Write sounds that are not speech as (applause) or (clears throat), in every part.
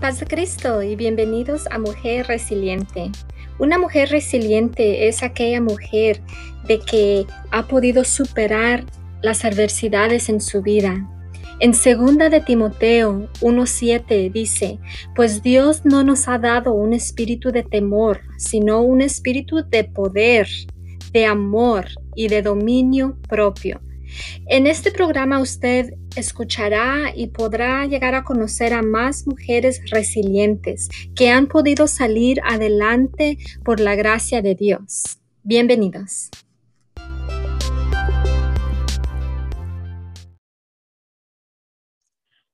Paz de Cristo y bienvenidos a Mujer Resiliente. Una mujer resiliente es aquella mujer de que ha podido superar las adversidades en su vida. En segunda de Timoteo 1:7 dice, pues Dios no nos ha dado un espíritu de temor, sino un espíritu de poder, de amor y de dominio propio. En este programa usted escuchará y podrá llegar a conocer a más mujeres resilientes que han podido salir adelante por la gracia de Dios. Bienvenidos.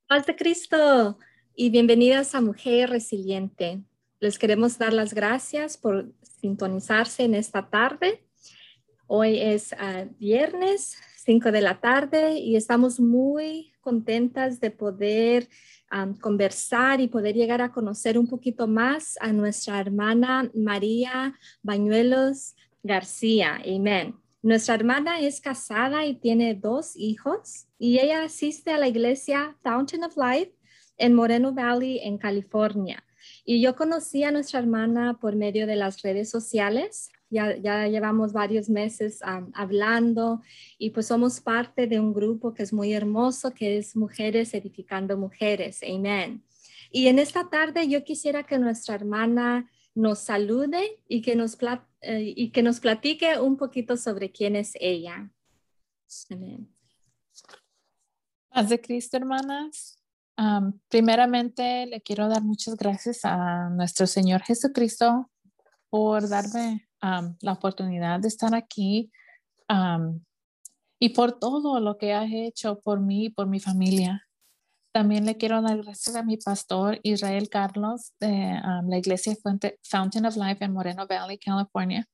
Paz Cristo y bienvenidas a Mujer Resiliente. Les queremos dar las gracias por sintonizarse en esta tarde. Hoy es ah, viernes 5 de la tarde y estamos muy contentas de poder conversar y poder llegar a conocer un poquito más a nuestra hermana María Bañuelos García. Amén. Nuestra hermana es casada y tiene dos hijos y ella asiste a la iglesia Fountain of Life en Moreno Valley, en California. Y yo conocí a nuestra hermana por medio de las redes sociales ya, llevamos varios meses hablando y pues somos parte de un grupo que es muy hermoso, que es Mujeres Edificando Mujeres. Amén. Y en esta tarde yo quisiera que nuestra hermana nos salude y que nos, eh, y que nos platique un poquito sobre quién es ella. Amén. Paz de Cristo, hermanas. primeramente, le quiero dar muchas gracias a nuestro Señor Jesucristo por darme la oportunidad de estar aquí y por todo lo que has hecho por mí y por mi familia. También le quiero dar gracias a mi pastor Israel Carlos de la iglesia Fountain of Life en Moreno Valley, California,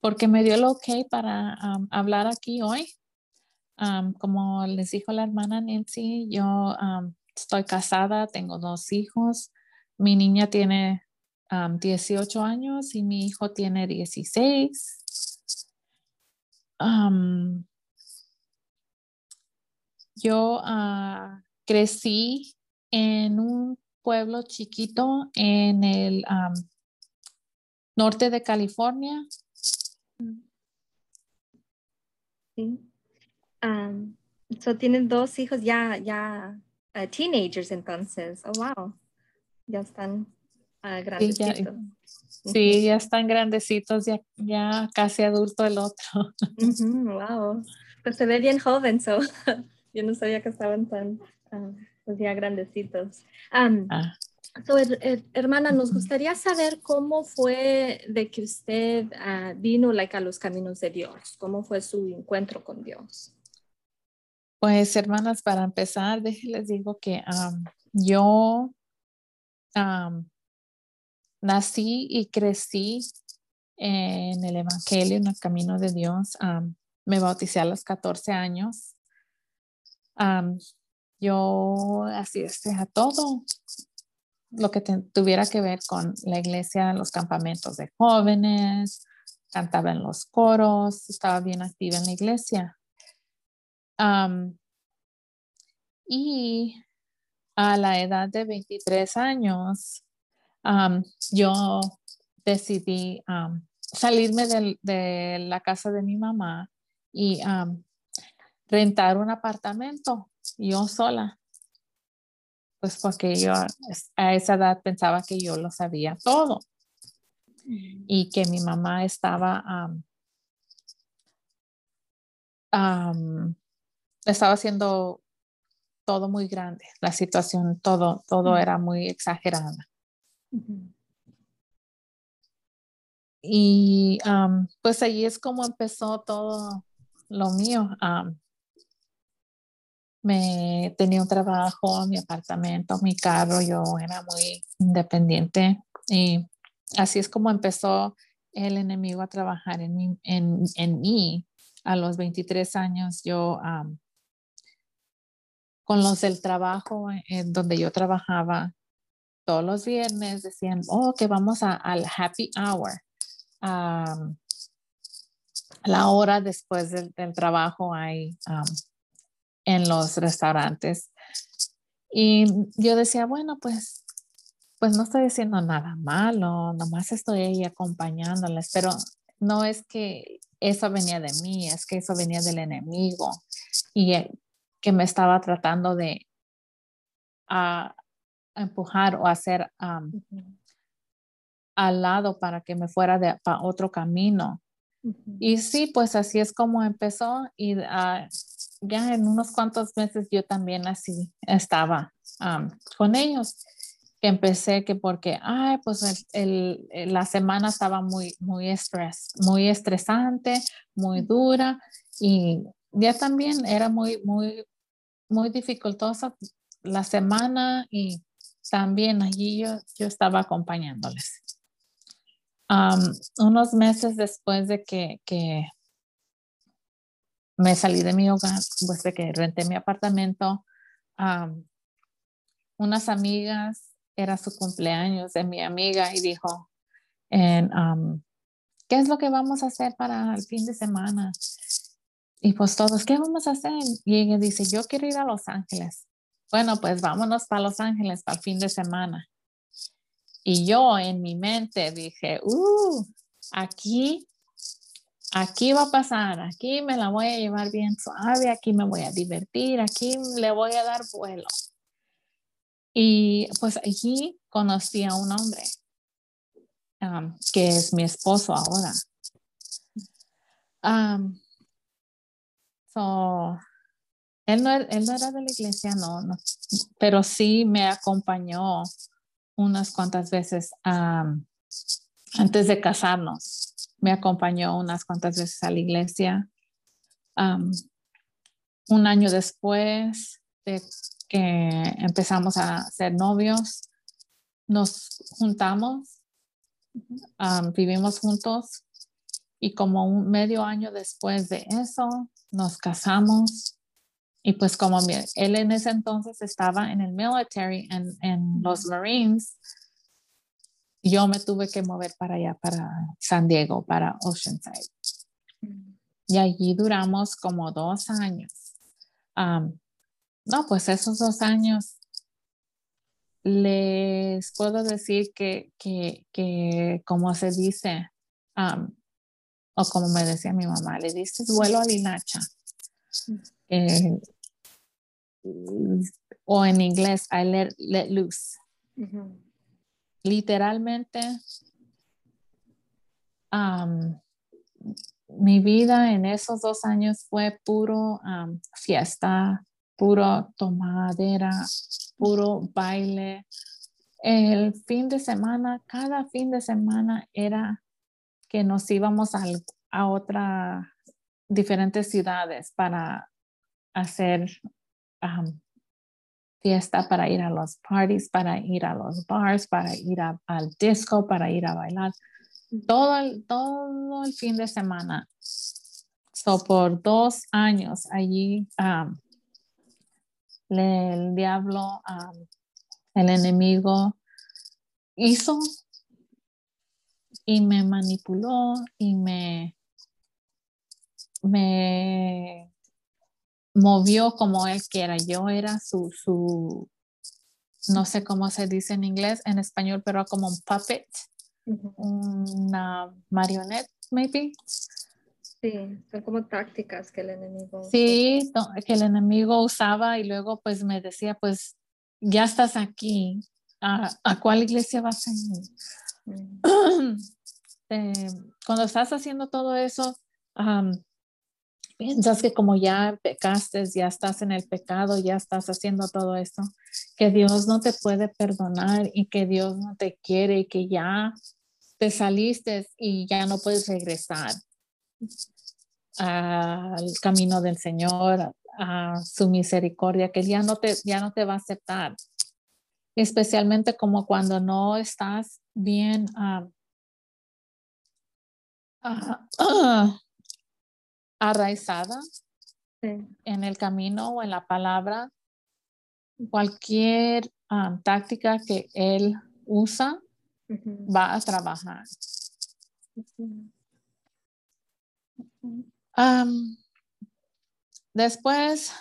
porque me dio el ok para hablar aquí hoy. como les dijo la hermana Nancy, yo estoy casada, tengo dos hijos. Mi niña tiene 18 años y mi hijo tiene 16. yo uh, crecí en un pueblo chiquito en el norte de California. Sí. so tienen dos hijos ya, ya uh, teenagers entonces. Oh, wow. Ya están Ah, sí, ya, están grandecitos, ya, ya casi adulto el otro. (laughs) wow, pues se ve bien joven, so. (laughs) yo no sabía que estaban tan ah, pues ya grandecitos. Ah. hermana, nos gustaría saber cómo fue de que usted vino like, a los caminos de Dios, cómo fue su encuentro con Dios. Pues hermanas, para empezar, déjenles digo que yo nací y crecí en el Evangelio, en el camino de Dios. me bauticé a los 14 años. yo asistí a todo lo que tuviera que ver con la iglesia, los campamentos de jóvenes, cantaba en los coros, estaba bien activa en la iglesia. y a la edad de 23 años, yo decidí salirme de la casa de mi mamá y rentar un apartamento yo sola. Pues porque yo a esa edad pensaba que yo lo sabía todo mm. y que mi mamá estaba estaba haciendo todo muy grande, la situación, todo, todo mm. era muy exagerada. Y pues ahí es como empezó todo lo mío. me tenía un trabajo, mi apartamento, mi carro, yo era muy independiente y así es como empezó el enemigo a trabajar en mí. En, mí. A los 23 años yo, con los del trabajo en donde yo trabajaba, todos los viernes decían, oh, que vamos al happy hour, la hora después del, trabajo hay en los restaurantes. Y yo decía, bueno, pues pues no estoy diciendo nada malo, nomás estoy ahí acompañándoles, pero no es que eso venía de mí, es que eso venía del enemigo y eh, que me estaba tratando de a, empujar o hacer al lado para que me fuera de otro camino. Y sí, pues así es como empezó y ah, ya en unos cuantos meses yo también así estaba con ellos. Empecé que porque, ay, pues el, la semana estaba muy, muy estrés, muy estresante, muy dura y ya también era muy, muy, muy dificultosa la semana y también allí yo, yo estaba acompañándoles. unos meses después de que, que, me salí de mi hogar, después de que renté mi apartamento, unas amigas, era su cumpleaños de mi amiga y dijo, ¿qué es lo que vamos a hacer para el fin de semana? Y pues todos, ¿qué vamos a hacer? Y ella dice, yo quiero ir a Los Ángeles bueno, pues vámonos para Los Ángeles para el fin de semana. Y yo en mi mente dije, uh, aquí, aquí va a pasar, aquí me la voy a llevar bien suave, aquí me voy a divertir, aquí le voy a dar vuelo. Y pues allí conocí a un hombre que es mi esposo ahora. Um, so, él no, él no era de la iglesia, no, no, pero sí me acompañó unas cuantas veces antes de casarnos. Me acompañó unas cuantas veces a la iglesia. un año después de que empezamos a ser novios, nos juntamos, vivimos juntos y como un medio año después de eso, nos casamos y pues como él en ese entonces estaba en el military, en, en los Marines, yo me tuve que mover para allá, para San Diego, para Oceanside. Y allí duramos como dos años. no, pues esos dos años les puedo decir que, que, que como se dice, o como me decía mi mamá, le diste vuelo a la hilacha. Eh, o en inglés, I let, let loose. Literalmente, mi vida en esos dos años fue puro fiesta, puro tomadera, puro baile. El fin de semana, cada fin de semana era que nos íbamos a, a otras diferentes ciudades para hacer fiesta, para ir a los parties, para ir a los bars, para ir al disco, para ir a bailar. Todo el, todo el fin de semana. So, por dos años allí, el diablo, el enemigo hizo y me manipuló y me, me movió como él quiera. Yo era su, su, no sé cómo se dice en inglés, en español, pero como un puppet, una marionette, maybe. Sí, son como tácticas que el enemigo. Sí, que el enemigo usaba y luego pues me decía, pues ya estás aquí, ¿a, cuál iglesia vas a ir? (clears throat) cuando estás haciendo todo eso, piensas que como ya pecaste, ya estás en el pecado, ya estás haciendo todo esto, que Dios no te puede perdonar y que Dios no te quiere y que ya te saliste y ya no puedes regresar al camino del Señor, a su misericordia, que ya no te, ya no te va a aceptar. Especialmente como cuando no estás bien uh, arraizada en el camino o en la palabra, cualquier um, táctica que él usa va a trabajar. Um, después,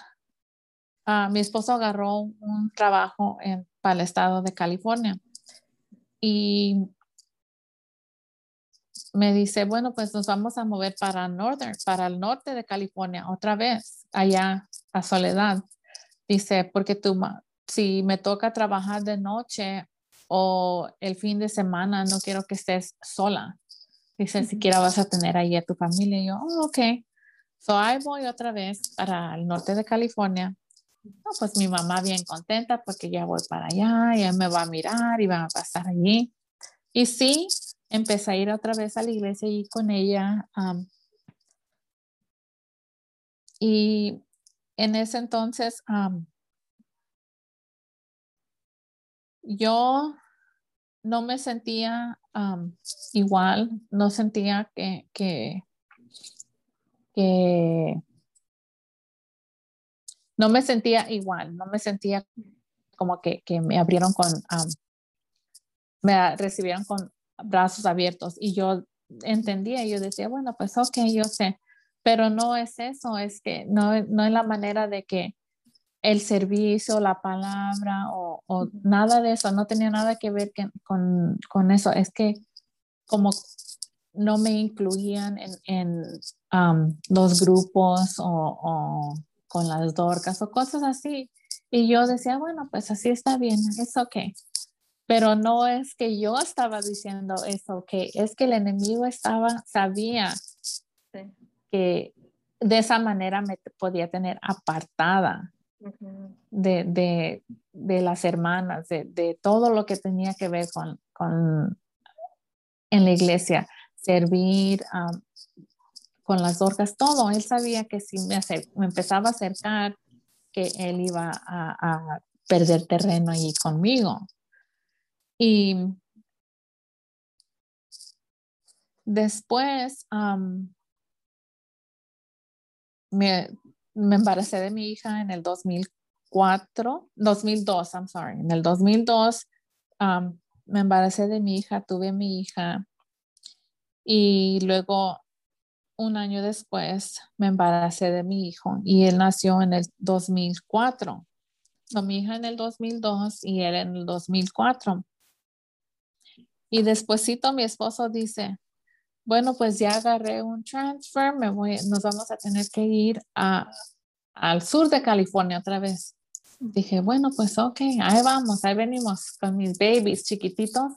uh, mi esposo agarró un trabajo en, para el estado de California y me dice, bueno, pues nos vamos a mover para Northern, para el norte de California, otra vez, allá a Soledad. Dice, porque tú, si me toca trabajar de noche o el fin de semana, no quiero que estés sola. Dice, siquiera vas a tener ahí a tu familia. Y yo, oh, ok. So ahí voy otra vez para el norte de California. No, pues mi mamá bien contenta porque ya voy para allá, ya me va a mirar y va a pasar allí. Y sí, empecé a ir otra vez a la iglesia y con ella. y en ese entonces, yo no me sentía igual, no sentía que, que, no me sentía igual, no me sentía como que, me abrieron con, me recibieron con brazos abiertos y yo entendía, yo decía, bueno, pues ok, yo sé, pero no es eso, es que no, no es la manera de que el servicio, la palabra o, nada de eso, no tenía nada que ver con, eso, es que como no me incluían en, los grupos o, con las dorcas o cosas así. Y yo decía, bueno, pues así está bien, es ok. Pero no es que yo estaba diciendo eso, que es que el enemigo estaba, sabía que de esa manera me podía tener apartada de, las hermanas, de, todo lo que tenía que ver con, con en la iglesia, servir con las orcas, todo. Él sabía que si me, me empezaba a acercar, que él iba a, a perder terreno allí conmigo. Y después me, embaracé de mi hija en el 2004, 2002, I'm sorry, en el 2002 me embaracé de mi hija, tuve mi hija y luego un año después me embaracé de mi hijo y él nació en el 2004. So, mi hija en el 2002 y él en el 2004. Y despuésito mi esposo dice, bueno, pues ya agarré un transfer, me voy, nos vamos a tener que ir a, al sur de California otra vez. Dije, bueno, pues ok, ahí vamos, ahí venimos con mis babies chiquititos.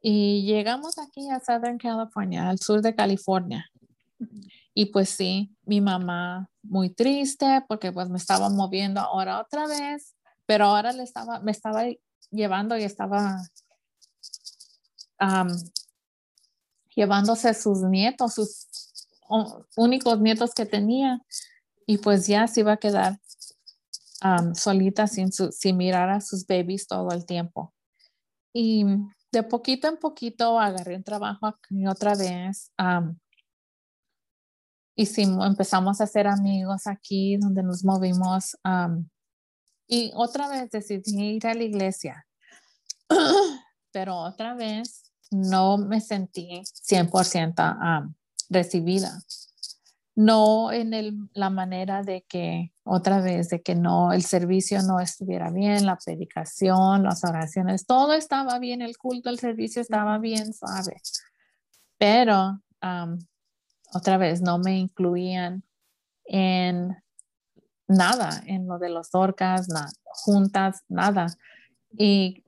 Y llegamos aquí a Southern California, al sur de California. Y pues sí, mi mamá muy triste porque pues me estaba moviendo ahora otra vez, pero ahora le estaba, me estaba llevando y estaba llevándose sus nietos, sus únicos nietos que tenía, y pues ya se iba a quedar solita sin, sin mirar a sus babies todo el tiempo. Y de poquito en poquito agarré un trabajo aquí otra vez. y sí, empezamos a hacer amigos aquí donde nos movimos. y otra vez decidí ir a la iglesia. (clears throat) Pero otra vez no me sentí 100% recibida. No en la manera de que, otra vez, de que no, el servicio no estuviera bien, la predicación, las oraciones, todo estaba bien, el culto, el servicio estaba bien suave. Pero, otra vez, no me incluían en nada, en lo de los orcas, nada, juntas, nada. Y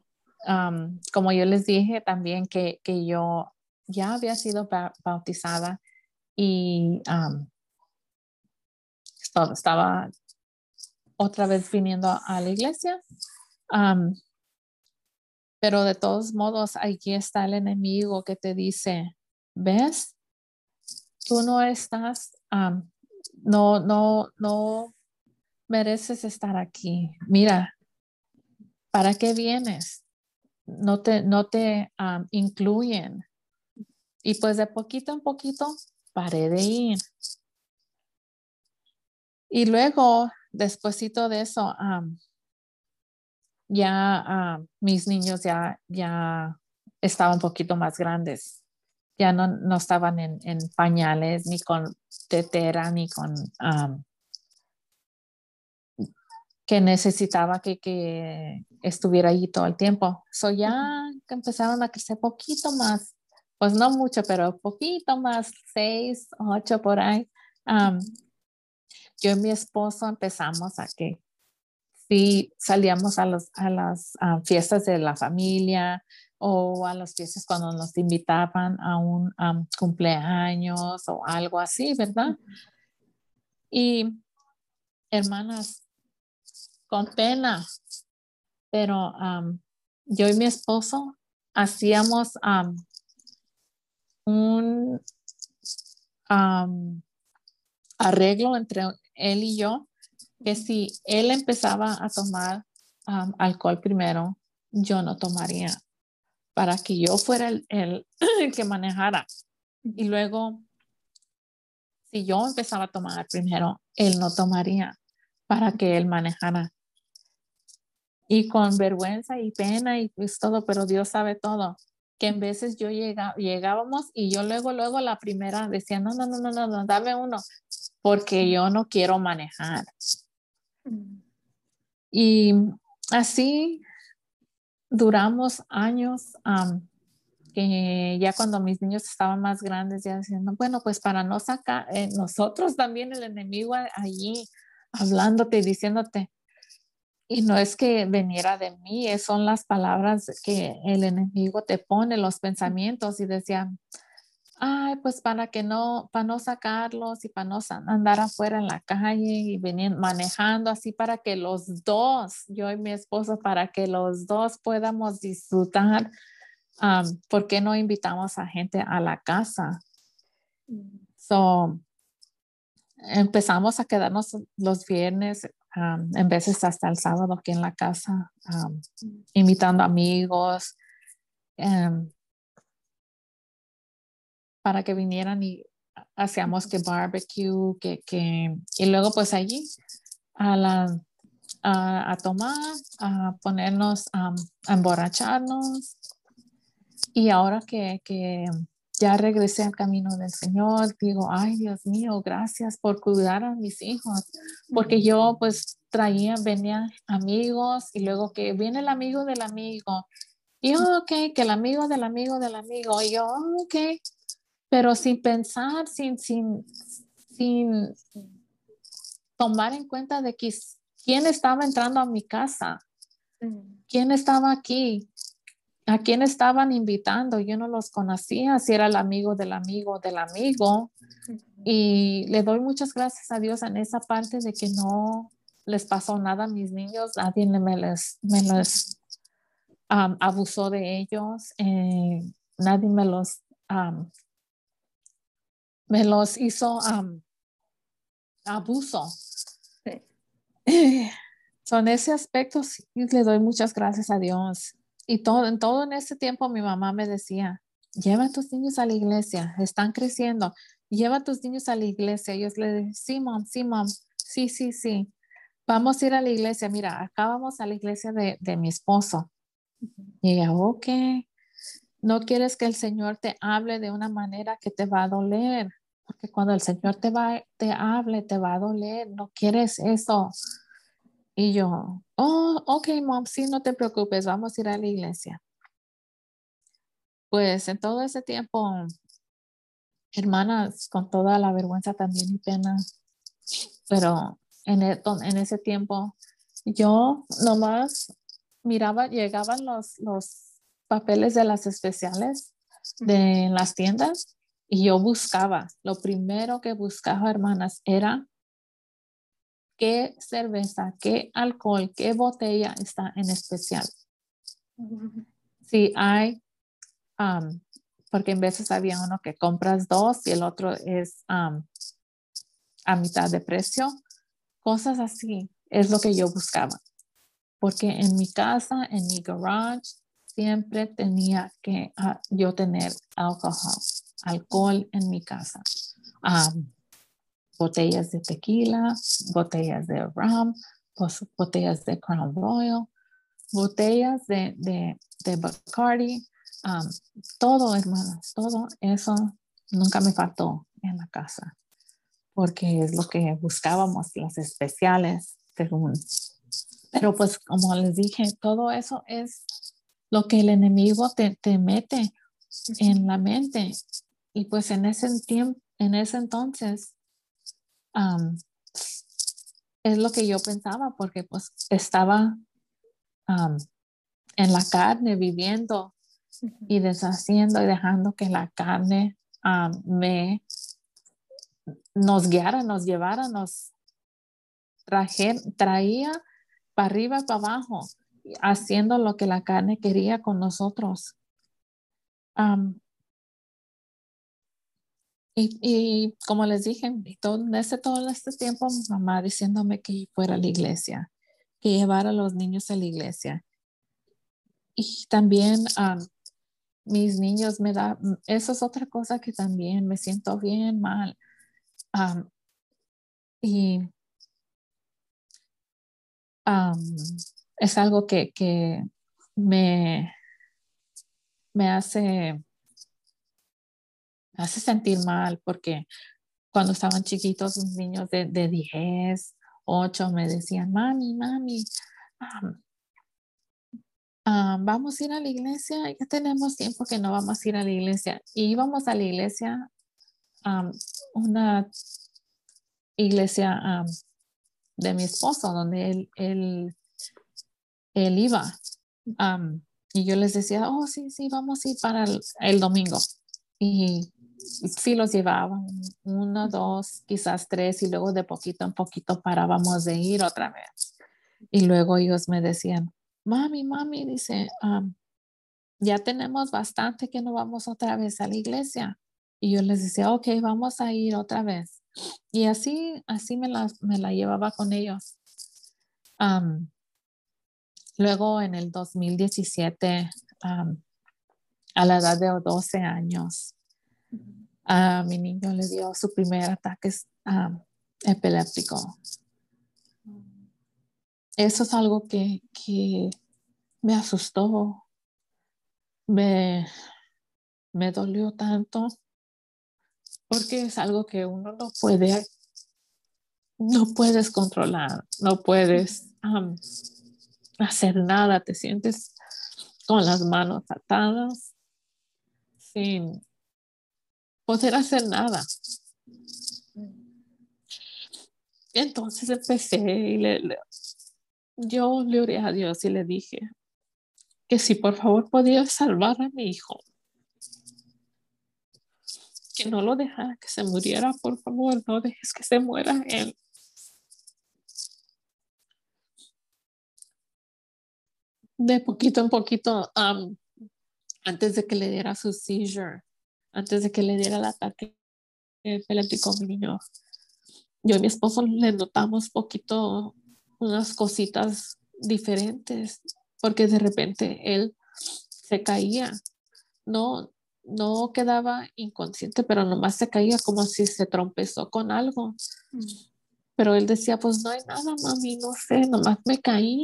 como yo les dije también que, yo ya había sido bautizada y estaba otra vez viniendo a la iglesia. pero de todos modos, aquí está el enemigo que te dice, ¿ves? Tú no estás, no, no, no mereces estar aquí. Mira, ¿para qué vienes? No te, no te incluyen. Y pues de poquito en poquito paré de ir. Y luego, despuésito de eso, ya mis niños ya, ya estaban un poquito más grandes. Ya no, no estaban en, en, pañales, ni con tetera, ni con que necesitaba que, que, estuviera allí todo el tiempo. So ya que empezaron a crecer poquito más, pues no mucho, pero poquito más, seis, ocho por ahí, yo y mi esposo empezamos a que sí salíamos a, los, a las fiestas de la familia o a las fiestas cuando nos invitaban a un cumpleaños o algo así, ¿verdad? Y hermanas, con pena, pero yo y mi esposo hacíamos un arreglo entre él y yo, que si él empezaba a tomar alcohol primero, yo no tomaría, para que yo fuera el, (clears throat) el, que manejara. Y luego, si yo empezaba a tomar primero, él no tomaría para que él manejara. Y con vergüenza y pena y pues todo, pero Dios sabe todo que en veces yo llega, llegábamos y yo luego, luego la primera decía, no, no, no, no, no, no, dame uno, porque yo no quiero manejar. Mm. Y así duramos años, que ya cuando mis niños estaban más grandes, ya decían, bueno, pues para no sacar, eh, nosotros también el enemigo allí hablándote y diciéndote, y no es que veniera de mí, son las palabras que el enemigo te pone, los pensamientos y decía, ay, pues para que no, para no sacarlos y para no andar afuera en la calle y venir manejando así para que los dos, yo y mi esposo, para que los dos podamos disfrutar. ¿Por qué no invitamos a gente a la casa? Mm. So, empezamos a quedarnos los viernes en veces hasta el sábado aquí en la casa, invitando amigos em, para que vinieran y hacíamos que barbecue, que, que, y luego pues allí a, la, a, tomar, a ponernos, a emborracharnos. Y ahora que, que ya regresé al camino del Señor, digo, ay Dios mío, gracias por cuidar a mis hijos, porque yo pues traía, venía amigos y luego que viene el amigo del amigo, y yo, ok, que el amigo del amigo del amigo, y yo, ok, pero sin pensar, sin, sin, sin tomar en cuenta de que, quién estaba entrando a mi casa, quién estaba aquí, a quién estaban invitando, yo no los conocía, si era el amigo del amigo del amigo. Y le doy muchas gracias a Dios en esa parte de que no les pasó nada a mis niños, nadie me les, me les abusó de ellos, eh, nadie me los, me los hizo abuso. (clears throat) Son ese aspecto, sí, le doy muchas gracias a Dios. Y todo, en todo en ese tiempo mi mamá me decía, lleva a tus niños a la iglesia, están creciendo, lleva a tus niños a la iglesia. Y yo le decía, sí, mom, sí, mom, sí, sí, sí. Vamos a ir a la iglesia. Mira, acá vamos a la iglesia de, de mi esposo. Y ella, ok, no quieres que el Señor te hable de una manera que te va a doler, porque cuando el Señor te, va, te hable, te va a doler, no quieres eso. Y yo, oh, ok, mom, sí, no te preocupes, vamos a ir a la iglesia. Pues en todo ese tiempo, hermanas, con toda la vergüenza también y pena, pero en, e, en ese tiempo yo nomás miraba, llegaban los, los papeles de las especiales de las tiendas y yo buscaba, lo primero que buscaba, hermanas, era qué cerveza, qué alcohol, qué botella está en especial. Si hay, porque en veces había uno que compras dos y el otro es a mitad de precio, cosas así es lo que yo buscaba. Porque en mi casa, en mi garage, siempre tenía que ah, yo tener alcohol, alcohol en mi casa botellas de tequila, botellas de rum, botellas de Crown Royal, botellas de, de, Bacardi, um, todo, hermanas, todo eso nunca me faltó en la casa, porque es lo que buscábamos, las especiales, según. Pero pues como les dije, todo eso es lo que el enemigo te, te mete en la mente. Y pues en ese tiempo, en ese entonces, es lo que yo pensaba, porque pues estaba en la carne viviendo y deshaciendo y dejando que la carne me nos guiara, nos llevara, nos traía para arriba, para abajo, haciendo lo que la carne quería con nosotros. Y, como les dije, todo, este, todo este tiempo mamá diciéndome que fuera a la iglesia, que llevara a los niños a la iglesia. Y también mis niños me da, eso es otra cosa que también me siento bien mal. y es algo que, que me, me hace hace sentir mal porque cuando estaban chiquitos, los niños de, de 10, 8 me decían, mami, mami, vamos a ir a la iglesia, ya tenemos tiempo que no vamos a ir a la iglesia. Y íbamos a la iglesia, una iglesia de mi esposo, donde él, él, él iba. y yo les decía, oh, sí, sí, vamos a ir para el domingo. Y sí los llevaban, uno, dos, quizás tres, y luego de poquito en poquito parábamos de ir otra vez. Y luego ellos me decían, mami, mami, dice, ya tenemos bastante que no vamos otra vez a la iglesia. Y yo les decía, ok, vamos a ir otra vez. Y así, así me la, me la llevaba con ellos. luego en el 2017, a la edad de 12 años, a mi niño le dio su primer ataque epiléptico. Eso es algo que, me asustó, me, me dolió tanto, porque es algo que uno no puede, no puedes controlar, no puedes hacer nada, te sientes con las manos atadas, sin poder hacer nada. Entonces empecé y le, yo le oré a Dios y le dije que si por favor podía salvar a mi hijo, que no lo dejara que se muriera, por favor, no dejes que se muera él. De poquito en poquito, antes de que le diera su seizure, antes de que le diera el ataque epiléptico a mi niño. Yo y mi esposo le notamos poquito unas cositas diferentes, porque de repente él se caía, no, no quedaba inconsciente, pero nomás se caía como si se trompezó con algo. Pero él decía, pues no hay nada, mami, no sé, nomás me caí.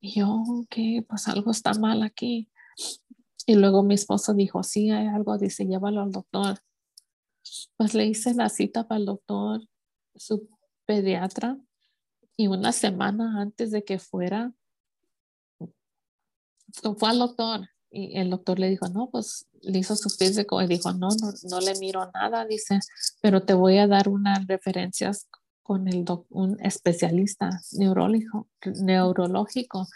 Y yo, que pues algo está mal aquí. Y luego mi esposo dijo, sí, hay algo, dice, llévalo al doctor. Pues le hice la cita para el doctor, su pediatra, y una semana antes de que fuera, fue al doctor y el doctor le dijo, no, pues le hizo su físico y dijo, no, no, no le miro nada, dice, pero te voy a dar unas referencias con el un especialista neurológico, neurológico.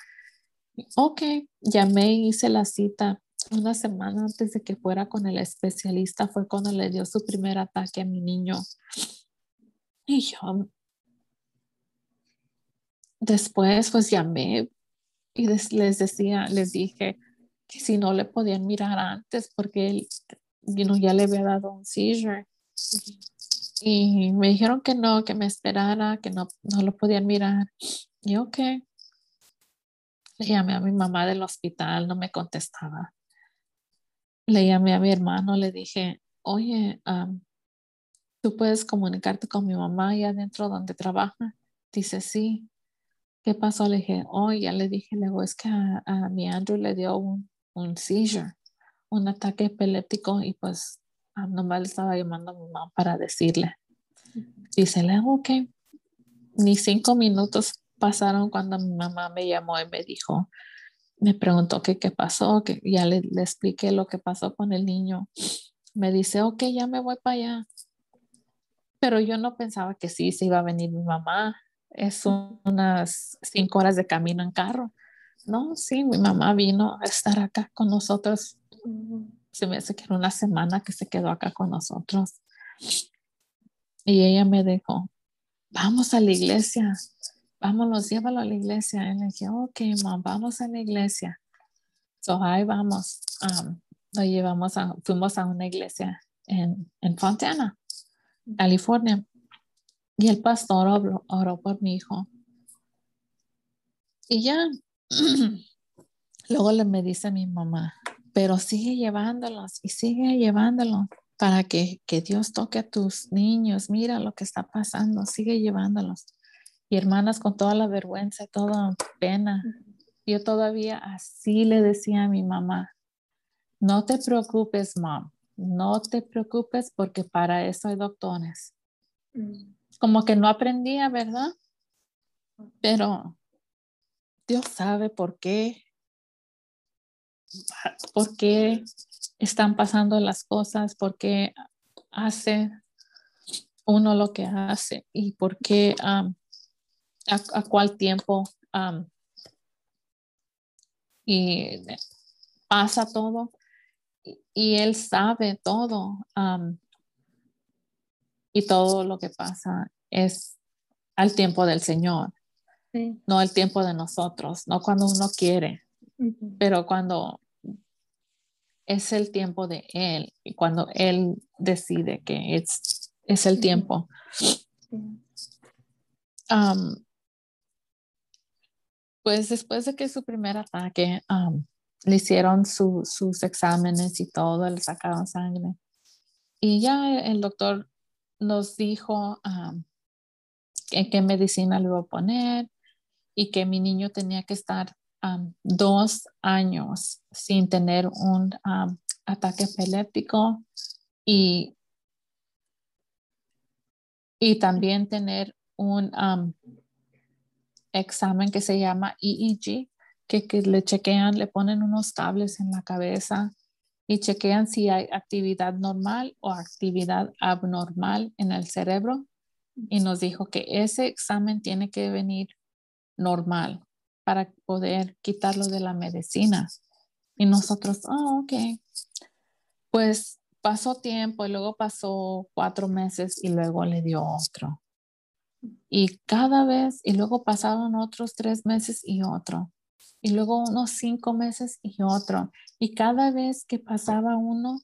Ok, llamé y hice la cita una semana antes de que fuera con el especialista fue cuando le dio su primer ataque a mi niño. Y yo después pues llamé y les decía, les dije que si no le podían mirar antes porque él ya le había dado un seizure. Y me dijeron que no, que me esperara, que no, no lo podían mirar. Y ok. Le llamé a mi mamá del hospital, no me contestaba le llamé a mi hermano, le dije, oye, ¿tú puedes comunicarte con mi mamá allá adentro donde trabaja? Dice, sí. ¿Qué pasó? Le dije, oh, ya le dije, luego es que a, mi Andrew le dio un, un, seizure, un ataque epiléptico y pues nomás le estaba llamando a mi mamá para decirle. Dice, luego, ok. Ni cinco minutos pasaron cuando mi mamá me llamó y me dijo, me preguntó qué pasó, que ya le, le, expliqué lo que pasó con el niño. Me dice, ok, ya me voy para allá. Pero yo no pensaba que sí, se iba a venir mi mamá. Es unas cinco horas de camino en carro. No, sí, mi mamá vino a estar acá con nosotros. Se me hace que era una semana que se quedó acá con nosotros. Y ella me dijo, vamos a la iglesia, vámonos, llévalo a la iglesia. Y le dije, ok, mamá, vamos a la iglesia. So ahí vamos. Um, lo llevamos a, fuimos a una iglesia en, en Fontana, California. Y el pastor oró, oró por mi hijo. Y ya, (clears throat) luego le me dice mi mamá, pero sigue llevándolos y sigue llevándolos para que, que Dios toque a tus niños. Mira lo que está pasando, sigue llevándolos. Y hermanas, con toda la vergüenza y toda pena, yo todavía así le decía a mi mamá, no te preocupes, mom, no te preocupes porque para eso hay doctores. Mm. Como que no aprendía, ¿verdad? Pero Dios sabe por qué, por qué están pasando las cosas, por qué hace uno lo que hace y por qué, a, cuál tiempo y pasa todo. Y, él sabe todo. y todo lo que pasa es al tiempo del Señor, no el tiempo de nosotros, no cuando uno quiere, pero cuando es el tiempo de Él y cuando Él decide que es, es el tiempo. Pues después de que su primer ataque le hicieron sus exámenes y todo, le sacaron sangre. Y ya el doctor nos dijo qué medicina le iba a poner y que mi niño tenía que estar dos años sin tener un ataque epiléptico y, y también tener un examen que se llama EEG, que, que, le chequean, le ponen unos cables en la cabeza y chequean si hay actividad normal o actividad abnormal en el cerebro. Y nos dijo que ese examen tiene que venir normal para poder quitarlo de la medicina. Y nosotros, oh, ok. Pues pasó tiempo y luego pasó cuatro meses y luego le dio otro. Y cada vez, y luego pasaron otros tres meses y otro. Y luego unos cinco meses y otro. Y cada vez que pasaba uno,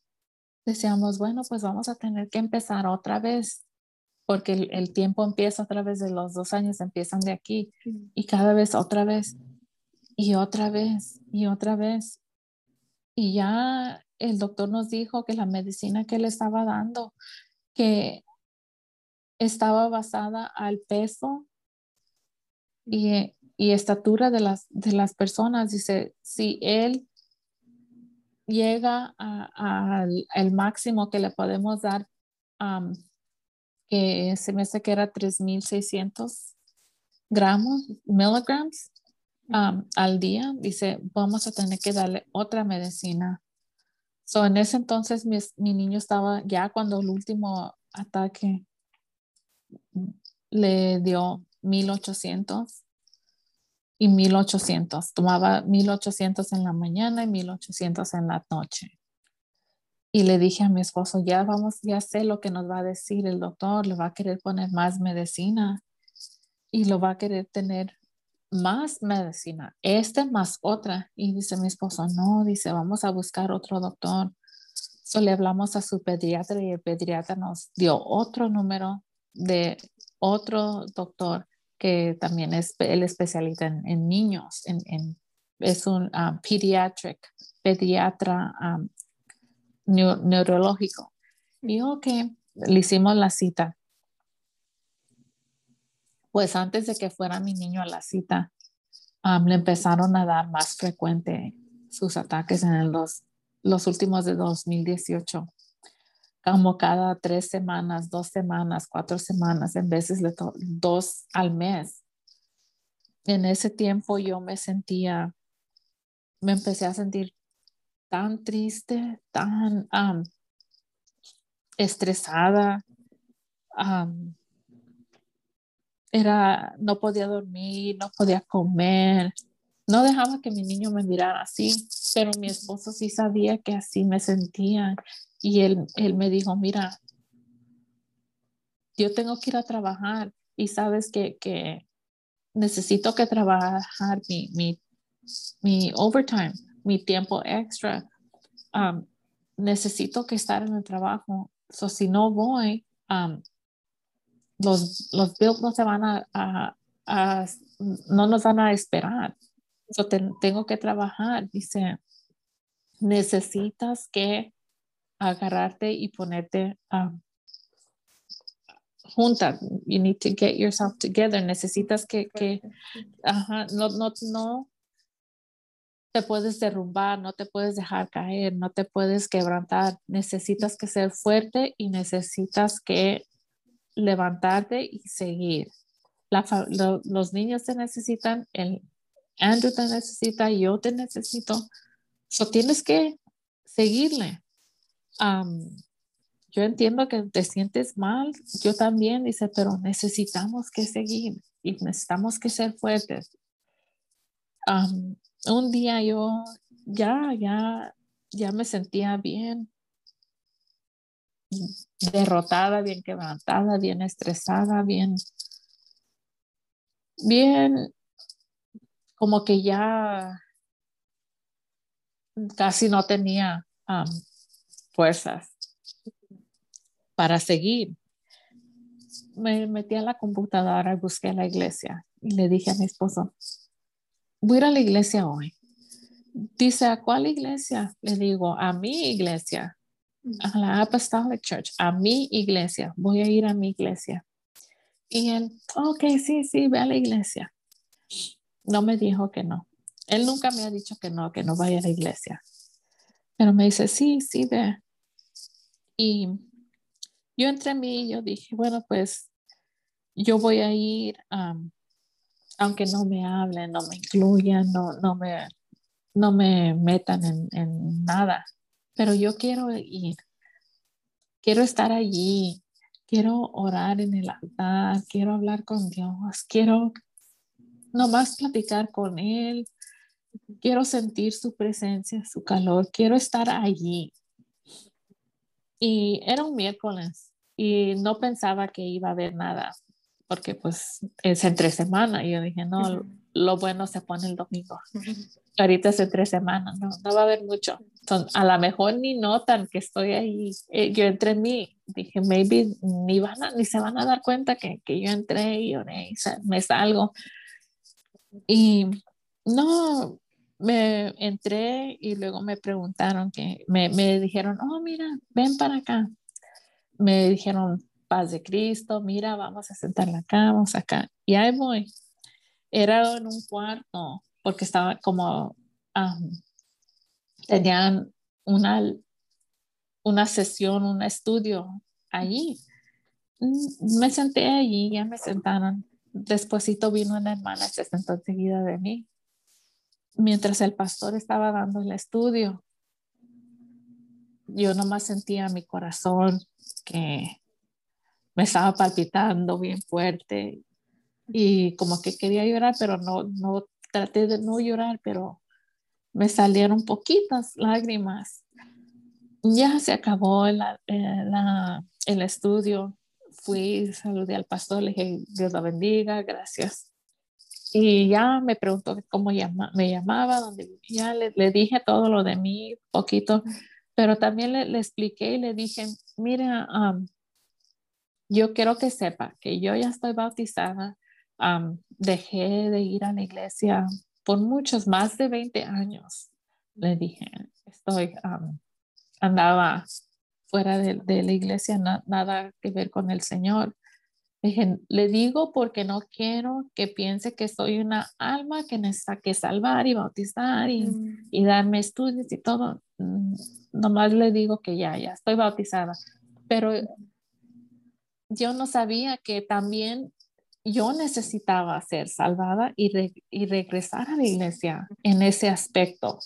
decíamos, bueno, pues vamos a tener que empezar otra vez porque el, tiempo empieza a través de los dos años, empiezan de aquí y cada vez otra vez y otra vez y otra vez. Y ya el doctor nos dijo que la medicina que le estaba dando, que estaba basada al peso y, estatura de las, de las personas. Dice, si él llega al máximo que le podemos dar que se me hace que era 3.600 gramos, miligramos um, al día. Dice, vamos a tener que darle otra medicina. So, en ese entonces mi, mi niño estaba ya cuando el último ataque le dio 1800 y 1800. Tomaba 1800 en la mañana y 1800 en la noche. Y le dije a mi esposo, ya vamos, ya sé lo que nos va a decir el doctor, le va a querer poner más medicina y lo va a querer tener más medicina, este más otra. Y dice mi esposo, no, dice, vamos a buscar otro doctor. So le hablamos a su pediatra y el pediatra nos dio otro número de otro doctor que también es el especialista en, niños, en, es un um, pediatric, pediatra um, neurológico. Y ok, le hicimos la cita. Pues antes de que fuera mi niño a la cita, le empezaron a dar más frecuente sus ataques en los, los últimos de 2018 como cada tres semanas, dos semanas, cuatro semanas, en veces dos al mes. En ese tiempo yo me sentía me empecé a sentir tan triste, tan estresada. era, no podía dormir, no podía comer, no dejaba que mi niño me mirara así, pero mi esposo sí sabía que así me sentía y él, él me dijo, mira, yo tengo que ir a trabajar y sabes que, que necesito que trabajar mi, mi, mi overtime, mi tiempo extra. Um, necesito que estar en el trabajo. So, si no voy, um, los, los bills no se van a, no nos van a esperar. So, tengo que trabajar. Dice, necesitas que agarrarte y ponerte um, junta. You need to get yourself together. Necesitas que, que ajá, no, no, no te puedes derrumbar, no te puedes dejar caer, no te puedes quebrantar. Necesitas que ser fuerte y necesitas que levantarte y seguir. La, los niños te necesitan, el Andrew te necesita, yo te necesito. So tienes que seguirle. Yo entiendo que te sientes mal, yo también, dice, pero necesitamos que seguir y necesitamos que ser fuertes. Un día yo ya, ya, ya me sentía bien derrotada, bien quebrantada, bien estresada, bien, bien, como que ya casi no tenía fuerzas para seguir. Me metí a la computadora y busqué la iglesia y le dije a mi esposo, voy a ir a la iglesia hoy. Dice, ¿a cuál iglesia? Le digo, a mi iglesia, a la Apostolic Church, a mi iglesia. Voy a ir a mi iglesia. Y él, ok, sí, sí, ve a la iglesia. No me dijo que no. Él nunca me ha dicho que no, que no vaya a la iglesia. Pero me dice, sí, sí, ve. Y yo entre mí, yo dije, bueno, pues yo voy a ir aunque no me hablen, no me incluyan, no, no, me, no me metan en, nada, pero yo quiero ir, quiero estar allí, quiero orar en el altar, quiero hablar con Dios, quiero nomás platicar con Él, quiero sentir su presencia, su calor, quiero estar allí. Y era un miércoles y no pensaba que iba a haber nada, porque pues es entre semana. Y yo dije, no, lo bueno se pone el domingo. Ahorita es entre semana, no, no va a haber mucho. a lo mejor ni notan que estoy ahí. Eh, yo entré en mí, dije, maybe ni, van ni se van a dar cuenta que, que yo entré y oré y me salgo. Y no, me entré y luego me preguntaron que me, me dijeron, oh, mira, ven para acá. Me dijeron, paz de Cristo, mira, vamos a sentar acá, vamos acá. Y ahí voy. Era en un cuarto, porque estaba como, tenían una, una sesión, un estudio allí. Mm, me senté allí, ya me sentaron. Despuésito vino una hermana se sentó enseguida de mí. Mientras el pastor estaba dando el estudio, yo nomás sentía mi corazón que me estaba palpitando bien fuerte y como que quería llorar, pero no, no traté de no llorar, pero me salieron poquitas lágrimas. Ya se acabó el, eh, el estudio, fui, saludé al pastor, le dije, Dios la bendiga, gracias. Y ya me preguntó cómo llama, me llamaba, dónde vivía, le, le, dije todo lo de mí, poquito, pero también le, le expliqué y le dije, mira, um, yo quiero que sepa que yo ya estoy bautizada. dejé de ir a la iglesia por muchos, más de 20 años. Le dije, estoy, andaba fuera de, la iglesia, nada que ver con el Señor. Le dije, le digo porque no quiero que piense que soy una alma que necesita que salvar y bautizar y, mm. y darme estudios y todo. Mm, nomás le digo que ya, ya estoy bautizada. Pero yo no sabía que también yo necesitaba ser salvada y, y regresar a la iglesia en ese aspecto.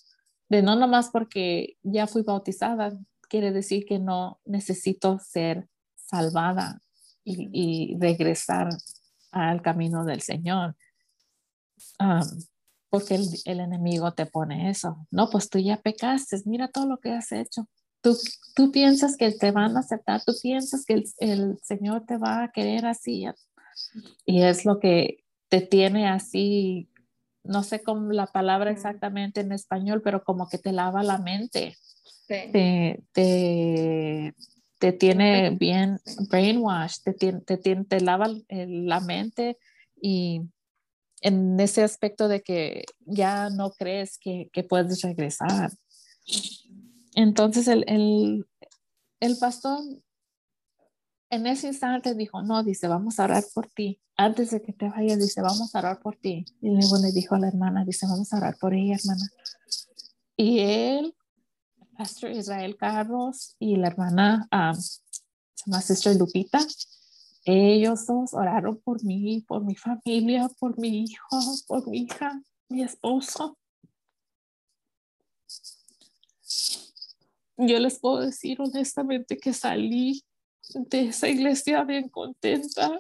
de no nomás porque ya fui bautizada, quiere decir que no necesito ser salvada y, regresar al camino del Señor. porque el, el, enemigo te pone eso. No, pues tú ya pecaste, mira todo lo que has hecho. Tú, tú piensas que te van a aceptar, tú piensas que el, el Señor te va a querer así. Y es lo que te tiene así, no sé cómo la palabra exactamente en español, pero como que te lava la mente. Te, te, te, tiene bien brainwash, te, te, te lava la mente y en ese aspecto de que ya no crees que, que puedes regresar. Entonces el, el, el pastor en ese instante dijo, no, dice, vamos a orar por ti. Antes de que te vayas, dice, vamos a orar por ti. Y luego le dijo a la hermana, dice, vamos a orar por ella, hermana. Y él, Pastor Israel Carlos y la hermana, um, llama Lupita, ellos dos oraron por mí, por mi familia, por mi hijo, por mi hija, mi esposo. Yo les puedo decir honestamente que salí de esa iglesia bien contenta.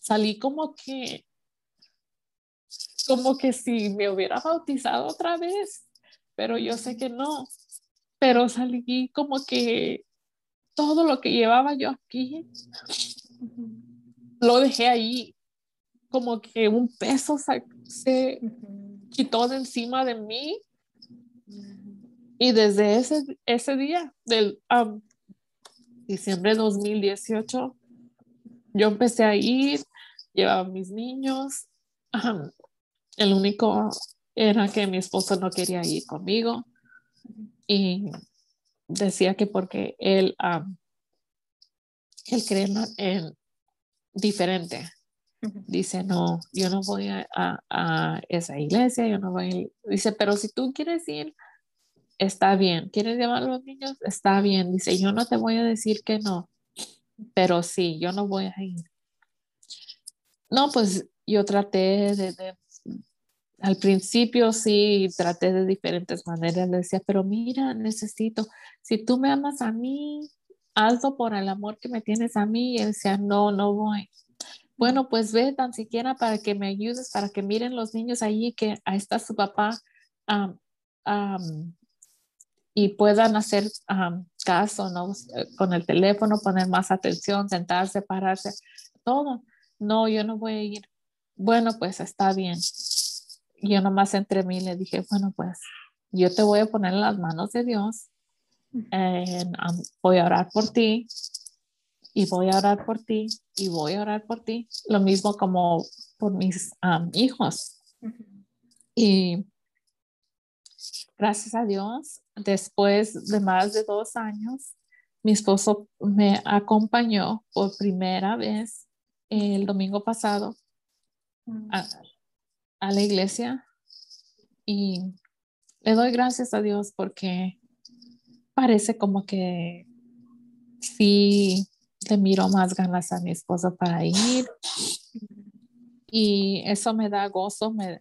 Salí como que, como que si me hubiera bautizado otra vez, pero yo sé que no. Pero salí como que todo lo que llevaba yo aquí, lo dejé ahí, como que un peso se, quitó de encima de mí. Y desde ese, ese día, del, diciembre de 2018, yo empecé a ir, llevaba mis niños. el único era que mi esposo no quería ir conmigo y decía que porque él, él cree en, diferente. Dice, no, yo no voy a, a, esa iglesia, yo no voy. Dice, pero si tú quieres ir, está bien. ¿Quieres llevar a los niños? Está bien. Dice, yo no te voy a decir que no, pero sí, yo no voy a ir. No, pues yo traté de, al principio sí, traté de diferentes maneras. Le decía, pero mira, necesito, si tú me amas a mí, hazlo por el amor que me tienes a mí. Y él decía, no, no voy. Bueno, pues ve tan siquiera para que me ayudes, para que miren los niños allí, que ahí está su papá y puedan hacer caso, ¿no? Con el teléfono, poner más atención, sentarse, pararse, todo. No, yo no voy a ir. Bueno, pues está bien. Yo nomás entre mí le dije, bueno, pues yo te voy a poner en las manos de Dios. voy a orar por ti y voy a orar por ti y voy a orar por ti. Lo mismo como por mis hijos. Y gracias a Dios, después de más de dos años, mi esposo me acompañó por primera vez el domingo pasado a, la iglesia y le doy gracias a Dios porque parece como que sí le miro más ganas a mi esposo para ir. Y eso me da gozo, me,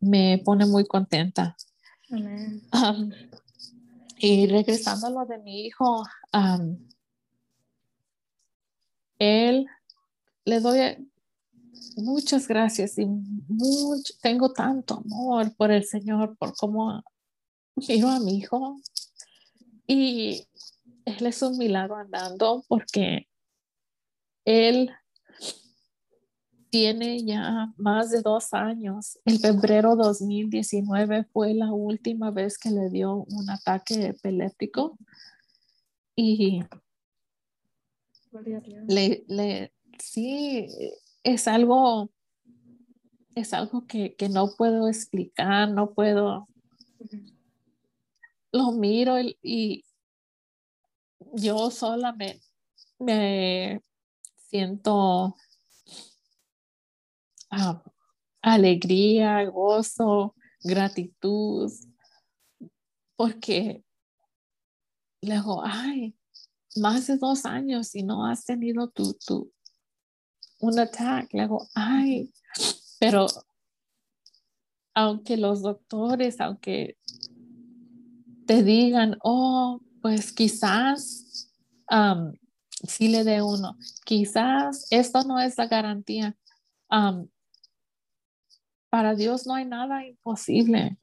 me pone muy contenta. y regresando a lo de mi hijo, él le doy muchas gracias y mucho, tengo tanto amor por el Señor, por cómo miro a mi hijo. Y él es un milagro andando porque él tiene ya más de dos años. El febrero 2019 fue la última vez que le dio un ataque epiléptico y le, le, sí, es algo, es algo que, que no puedo explicar, no puedo, lo miro y, yo solamente me siento alegría, gozo, gratitud, porque luego, ay, más de dos años y no has tenido tu, un ataque, luego, ay, pero aunque los doctores, aunque te digan, oh, pues quizás um, sí le dé uno, quizás esto no es la garantía. Um, para Dios no hay nada imposible.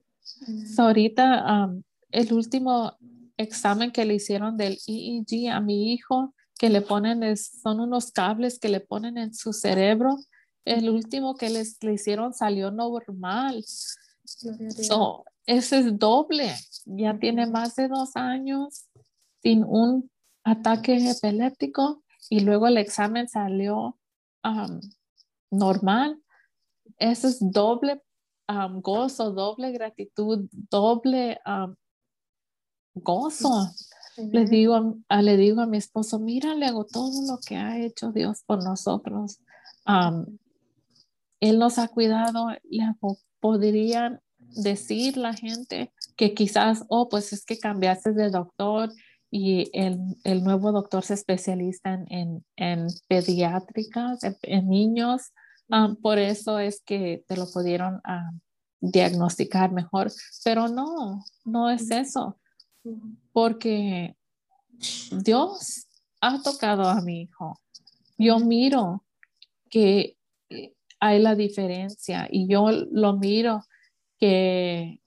ahorita um, el último examen que le hicieron del EEG a mi hijo, que le ponen, son unos cables que le ponen en su cerebro el último que les le hicieron salió normal. So, ese es doble. Ya tiene más de dos años sin un ataque epiléptico y luego el examen salió um, normal. Eso es doble um, gozo, doble gratitud, doble um, gozo. Le digo, a, le digo a mi esposo, mira, le hago todo lo que ha hecho Dios por nosotros. Él nos ha cuidado, le podrían decir la gente que quizás, oh, pues es que cambiaste de doctor y el, el nuevo doctor se especializa en, en, pediátricas, en, niños, um, por eso es que te lo pudieron diagnosticar mejor, pero no, no es eso, porque Dios ha tocado a mi hijo. Yo miro que hay la diferencia y yo lo miro que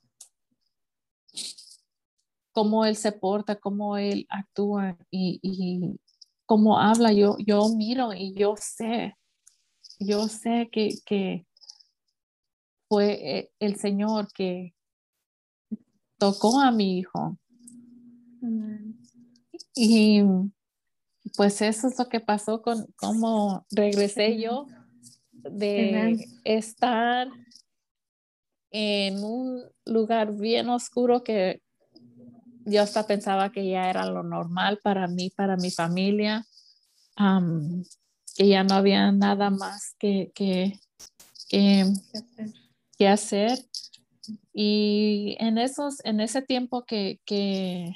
cómo él se porta, cómo él actúa y, cómo habla, yo, yo miro y yo sé, yo sé que, que fue eh, el Señor que tocó a mi hijo. Y pues eso es lo que pasó con cómo regresé yo de estar en un lugar bien oscuro que yo hasta pensaba que ya era lo normal para mí, para mi familia, que ya no había nada más que, que, que, hacer. Y en, esos, en ese tiempo que, que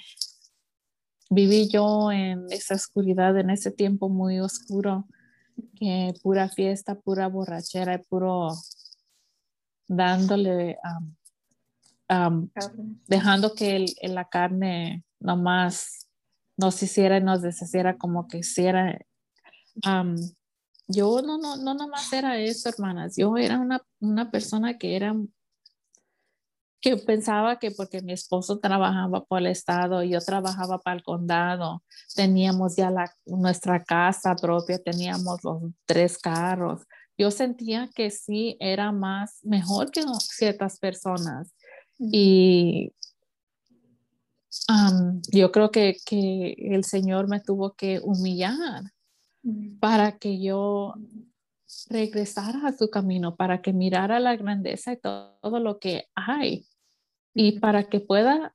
viví yo en esa oscuridad, en ese tiempo muy oscuro, que pura fiesta, pura borrachera y puro dándole, dejando que la carne nomás nos hiciera y nos deshiciera como que hiciera. yo no, no, no nomás era eso, hermanas. Yo era una, una persona que era que pensaba que porque mi esposo trabajaba por el estado, yo trabajaba para el condado, teníamos ya la, nuestra casa propia, teníamos los tres carros. Yo sentía que sí era más mejor que ciertas personas. Y yo creo que, que, el Señor me tuvo que humillar para que yo regresara a su camino, para que mirara la grandeza y todo lo que hay y para que pueda,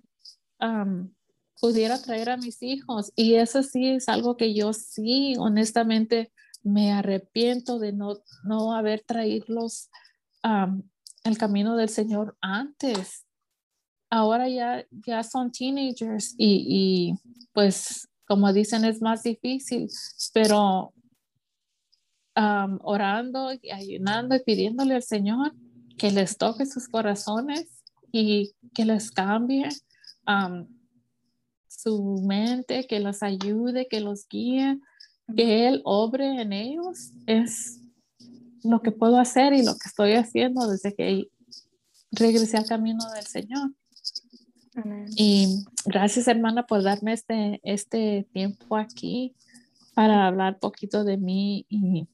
pudiera traer a mis hijos. Y eso sí es algo que yo sí, honestamente, me arrepiento de no, no haber traídos el camino del Señor antes. Ahora ya, ya son teenagers y, y pues como dicen es más difícil, pero orando y ayunando y pidiéndole al Señor que les toque sus corazones y que les cambie su mente, que los ayude, que los guíe, que Él obre en ellos. Es lo que puedo hacer y lo que estoy haciendo desde que regresé al camino del Señor. Y gracias, hermana, por darme este, este tiempo aquí para hablar poquito de mí y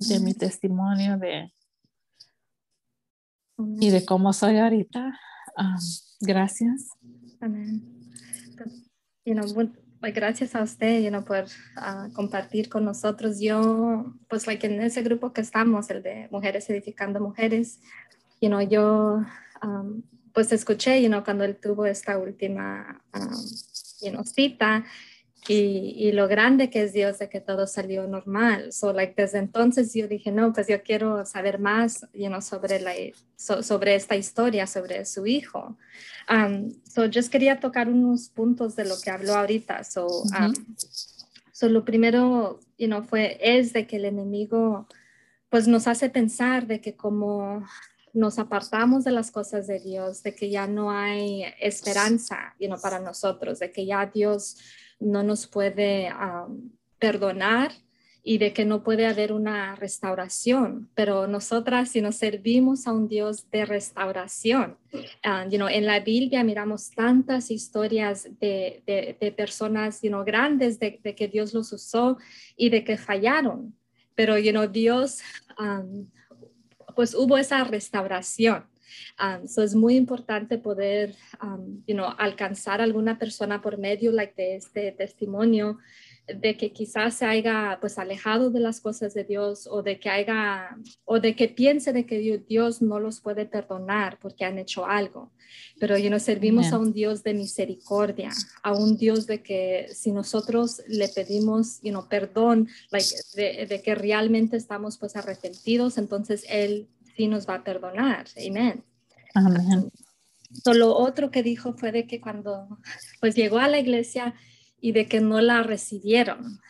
de mi testimonio de, y de cómo soy ahorita. gracias. Amén. You know, gracias a usted you know, por uh, compartir con nosotros. Yo, pues, like, en ese grupo que estamos, el de Mujeres Edificando Mujeres, you know, yo, um, pues, escuché, you know, cuando él tuvo esta última um, you know, cita y, y, lo grande que es Dios de que todo salió normal. So, like, desde entonces yo dije, no, pues yo quiero saber más you know, sobre, la, sobre esta historia, sobre su hijo. Um, so, yo quería tocar unos puntos de lo que habló ahorita. So, um, so lo primero, you know, fue, es de que el enemigo, pues nos hace pensar de que como nos apartamos de las cosas de Dios, de que ya no hay esperanza you para nosotros, de que ya Dios no nos puede um, perdonar y de que no puede haber una restauración, pero nosotras si nos servimos a un Dios de restauración, uh, en la Biblia miramos tantas historias de, de, personas you grandes de, que Dios los usó y de que fallaron, pero you Dios, um, pues hubo esa restauración. Um, es muy importante poder, um, alcanzar a alguna persona por medio like, de este testimonio de que quizás se haya pues alejado de las cosas de Dios o de que haya o de que piense de que Dios no los puede perdonar porque han hecho algo. Pero you know, servimos a un Dios de misericordia, a un Dios de que si nosotros le pedimos you know, perdón, like, de, que realmente estamos pues arrepentidos, entonces Él sí nos va a perdonar. Amén. Amén. lo otro que dijo fue de que cuando pues llegó a la iglesia, y de que no la recibieron.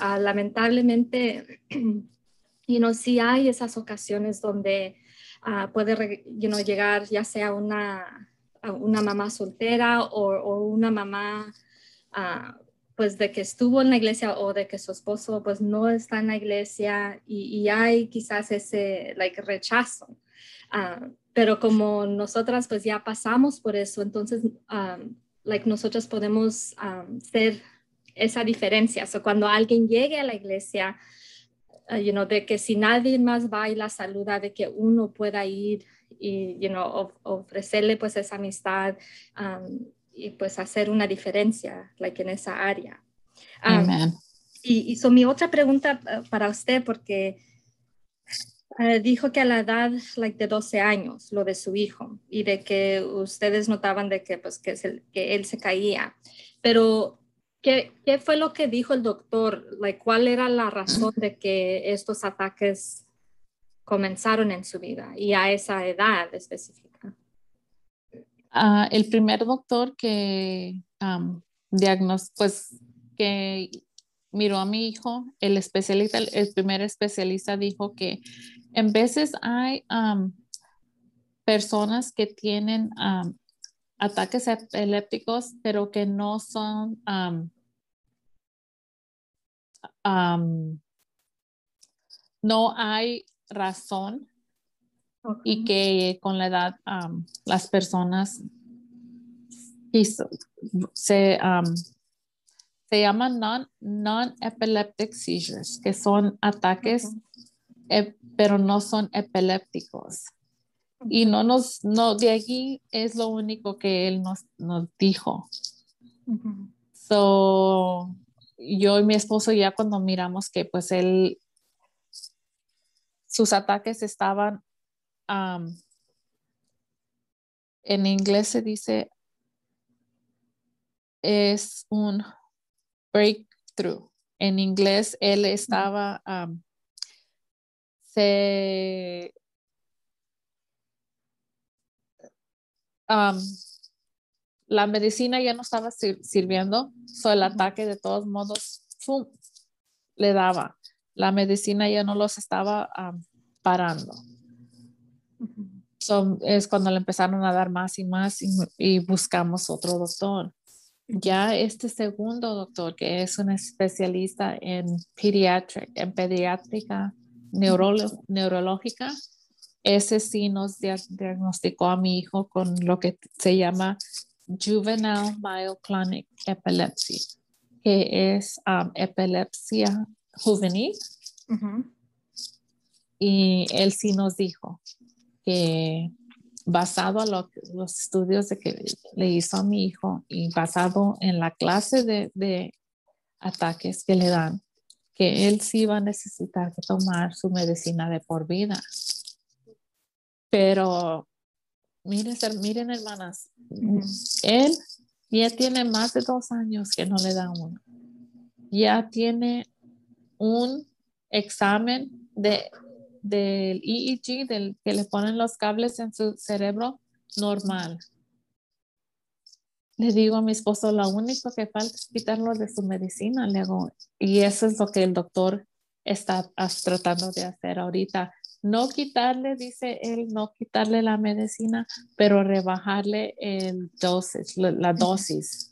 Ah, lamentablemente, (clears throat) y no sí hay esas ocasiones donde uh, puede llegar ya sea una, una mamá soltera o, una mamá ah, pues de que estuvo en la iglesia o de que su esposo pues no está en la iglesia y, hay quizás ese like, rechazo. pero como nosotras pues ya pasamos por eso, entonces like nosotros podemos um, ser esa diferencia. So, cuando alguien llegue a la iglesia, uh, you know, de que si nadie más va y la saluda, de que uno pueda ir y, you know, ofrecerle pues esa amistad um, y pues hacer una diferencia, like en esa área. Um, y, y mi otra pregunta uh, para usted, porque eh, dijo que a la edad like, de 12 años, lo de su hijo, y de que ustedes notaban de que, pues, que, que él se caía. Pero, ¿qué, ¿qué, fue lo que dijo el doctor? Like, ¿Cuál era la razón de que estos ataques comenzaron en su vida y a esa edad específica? Uh, el primer doctor que um, pues que miró a mi hijo, el especialista, el primer especialista dijo que en veces hay personas que tienen ataques epilépticos, pero que no son no hay razón y que con la edad las personas se, se llaman non-epileptic seizures, que son ataques pero no son epilépticos. Y no nos, no, de allí es lo único que él nos, nos dijo. So, yo y mi esposo ya cuando miramos que pues él, sus ataques estaban, en inglés se dice, es un breakthrough. En inglés él estaba se la medicina ya no estaba sirviendo, so el ataque de todos modos le daba. La medicina ya no los estaba parando. Es cuando le empezaron a dar más y más y, buscamos otro doctor. Ya este segundo doctor, que es un especialista en pediatric, en pediátrica, neurológica, ese sí nos diagnosticó a mi hijo con lo que se llama juvenile myoclonic epilepsy, que es um, epilepsia juvenil. Y él sí nos dijo que basado en los estudios de que le hizo a mi hijo y basado en la clase de, de ataques que le dan, que él sí va a necesitar tomar su medicina de por vida. Pero miren, miren hermanas, él ya tiene más de dos años que no le da uno. Ya tiene un examen de, del EEG, del que le ponen los cables en su cerebro normal le digo a mi esposo, lo único que falta es quitarlo de su medicina, le hago, y eso es lo que el doctor está tratando de hacer ahorita. No quitarle, dice él, no quitarle la medicina, pero rebajarle el dosis, la, dosis.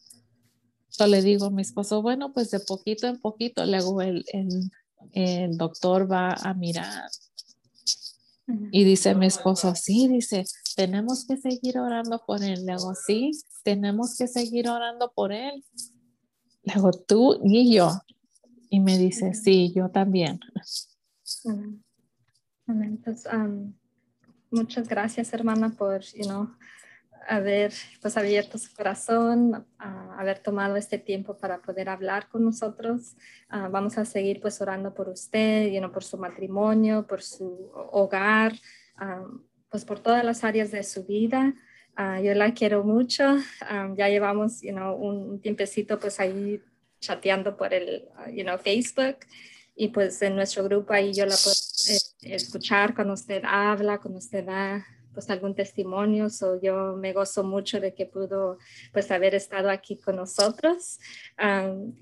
Yo le digo a mi esposo, bueno, pues de poquito en poquito, luego el, el, el doctor va a mirar. Y dice mi esposo, sí, dice, tenemos que seguir orando por él. Luego, sí, tenemos que seguir orando por él. Luego, tú y yo. Y me dice, sí, yo también. Pues, muchas gracias, hermana, por, you know, haber pues abierto su corazón, haber tomado este tiempo para poder hablar con nosotros. Ah, vamos a seguir pues orando por usted, you know, por su matrimonio, por su hogar, pues por todas las áreas de su vida. Ah, yo la quiero mucho. ya llevamos you know, un tiempecito pues ahí chateando por el you know, Facebook y pues en nuestro grupo ahí yo la puedo eh, escuchar cuando usted habla, cuando usted da pues algún testimonio, so yo me gozo mucho de que pudo pues haber estado aquí con nosotros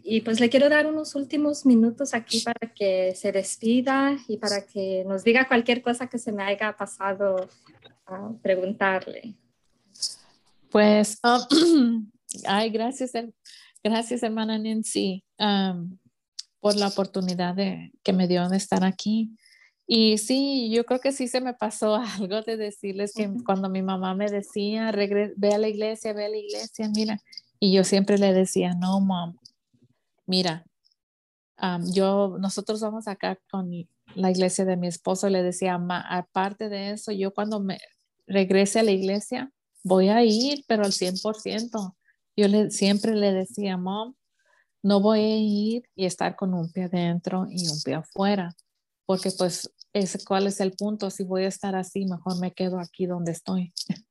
y pues le quiero dar unos últimos minutos aquí para que se despida y para que nos diga cualquier cosa que se me haya pasado a preguntarle. Pues, um, (clears throat) ay, gracias, gracias hermana Nancy por la oportunidad de, que me dio de estar aquí. Y sí, yo creo que sí se me pasó (laughs) algo de decirles que cuando mi mamá me decía, ve a la iglesia, ve a la iglesia, mira, y yo siempre le decía, no, mom, mira, yo, nosotros vamos acá con la iglesia de mi esposo, le decía, aparte de eso, yo cuando me regrese a la iglesia, voy a ir, pero al 100%. Yo le, siempre le decía, mom, no voy a ir y estar con un pie adentro y un pie afuera, porque pues es, cuál es el punto, si voy a estar así, mejor me quedo aquí donde estoy. (laughs)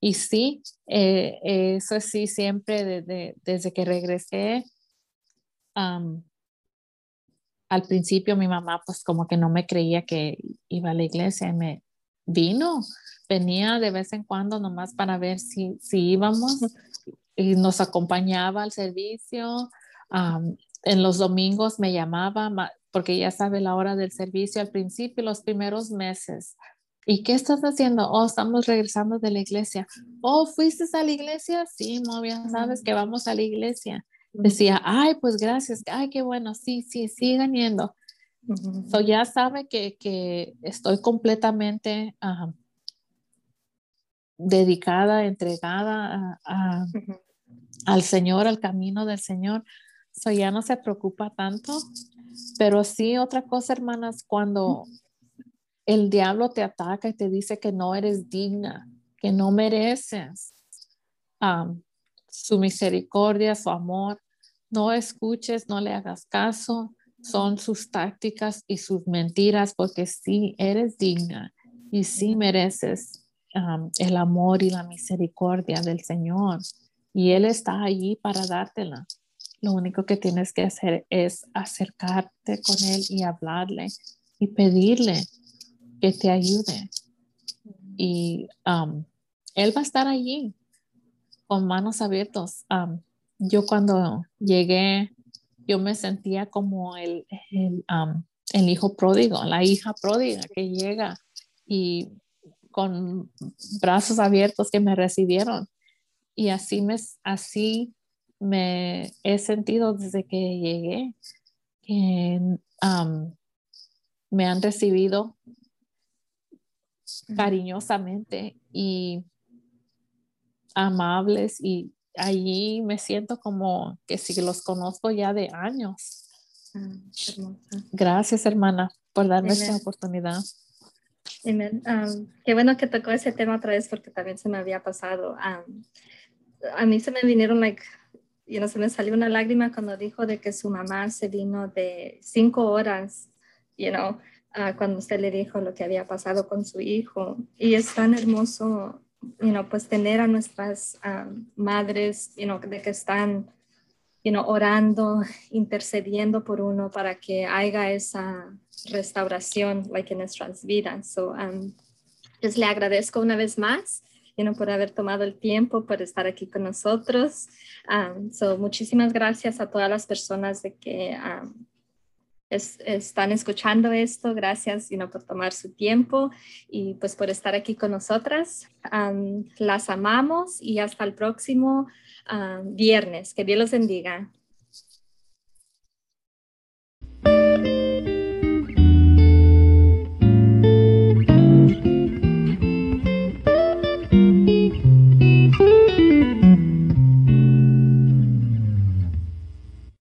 y sí, eh, eso sí, siempre desde que regresé, al principio mi mamá pues como que no me creía que iba a la iglesia y me vino, venía de vez en cuando nomás para ver si, si íbamos (laughs) y nos acompañaba al servicio. en los domingos me llamaba, porque ya sabe la hora del servicio al principio, los primeros meses. ¿Y qué estás haciendo? Oh, estamos regresando de la iglesia. Oh, ¿fuiste a la iglesia? Sí, ya sabes que vamos a la iglesia. Decía, ay, pues gracias, ay, qué bueno, sí, sí, sigan yendo. So ya sabe que, que estoy completamente dedicada, entregada a, al Señor, al camino del Señor. So ya no se preocupa tanto pero sí, otra cosa, hermanas, cuando el diablo te ataca y te dice que no eres digna, que no mereces su misericordia, su amor, no escuches, no le hagas caso. Son sus tácticas y sus mentiras porque sí eres digna y sí mereces el amor y la misericordia del Señor. Y Él está allí para dártela. Lo único que tienes que hacer es acercarte con Él y hablarle y pedirle que te ayude. Y um, Él va a estar allí con manos abiertas. Um, yo cuando llegué, yo me sentía como el, um, el hijo pródigo, la hija pródiga que llega y con brazos abiertos que me recibieron. Y así me, así me he sentido desde que llegué que me han recibido cariñosamente y amables y allí me siento como que si los conozco ya de años. Ah, Gracias, hermana, por darme esta oportunidad. qué bueno que tocó ese tema otra vez porque también se me había pasado. a mí se me vinieron like y no se me salió una lágrima cuando dijo de que su mamá se vino de cinco horas, you know, cuando usted le dijo lo que había pasado con su hijo. Y es tan hermoso, you know, pues tener a nuestras madres, you know, de que están, you know, orando, intercediendo por uno para que haya esa restauración, like en nuestras vidas. So, um, pues le agradezco una vez más you know, por haber tomado el tiempo, por estar aquí con nosotros. Um, so, muchísimas gracias a todas las personas de que um, es, están escuchando esto. Gracias you know, por tomar su tiempo y pues por estar aquí con nosotras. Um, las amamos y hasta el próximo um, viernes. Que Dios los bendiga.